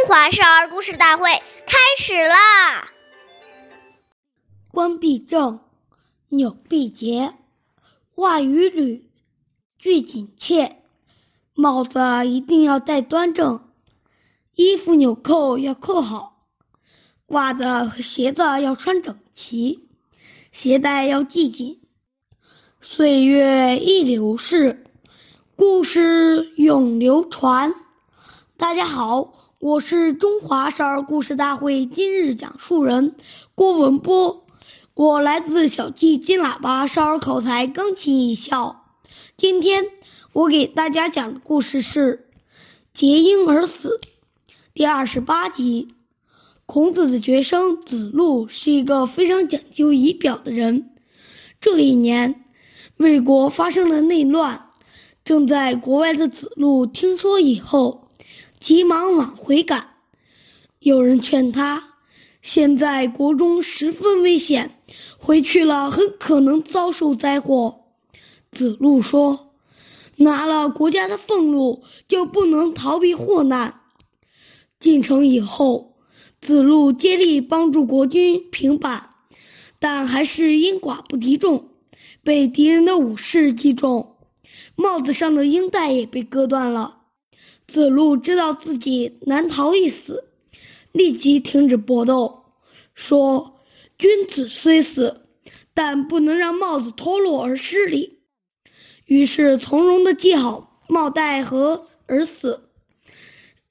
中华少儿故事大会开始啦！冠必正，纽必结，袜与履俱紧切。帽子一定要戴端正，衣服纽扣要扣好，袜子和鞋子要穿整齐，鞋带要系紧。岁月易流逝，故事永流传。大家好。我是中华少儿故事大会今日讲述人郭文波，我来自小季金喇叭少儿口才钢琴艺校。今天我给大家讲的故事是《结婴而死》第二十八集。孔子的学生子路是一个非常讲究仪表的人。这一年，魏国发生了内乱，正在国外的子路听说以后。急忙往回赶，有人劝他：“现在国中十分危险，回去了很可能遭受灾祸。”子路说：“拿了国家的俸禄，就不能逃避祸难。”进城以后，子路竭力帮助国军平反，但还是因寡不敌众，被敌人的武士击中，帽子上的缨带也被割断了。子路知道自己难逃一死，立即停止搏斗，说：“君子虽死，但不能让帽子脱落而失礼。”于是从容的系好帽带和而死。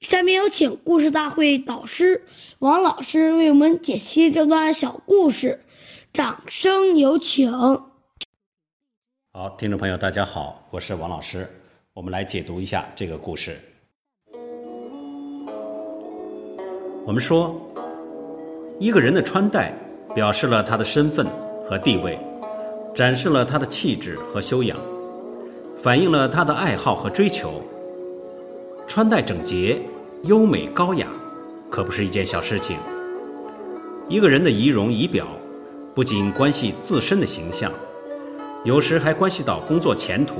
下面有请故事大会导师王老师为我们解析这段小故事，掌声有请。好，听众朋友，大家好，我是王老师，我们来解读一下这个故事。我们说，一个人的穿戴表示了他的身份和地位，展示了他的气质和修养，反映了他的爱好和追求。穿戴整洁、优美高雅，可不是一件小事情。一个人的仪容仪表，不仅关系自身的形象，有时还关系到工作前途，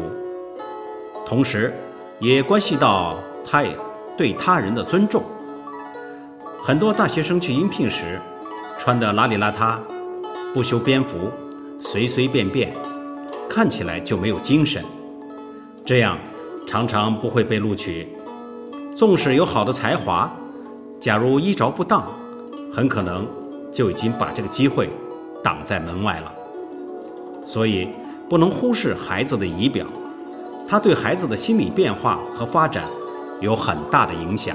同时，也关系到他对他人的尊重。很多大学生去应聘时，穿得邋里邋遢，不修边幅，随随便便，看起来就没有精神，这样常常不会被录取。纵使有好的才华，假如衣着不当，很可能就已经把这个机会挡在门外了。所以，不能忽视孩子的仪表，他对孩子的心理变化和发展有很大的影响。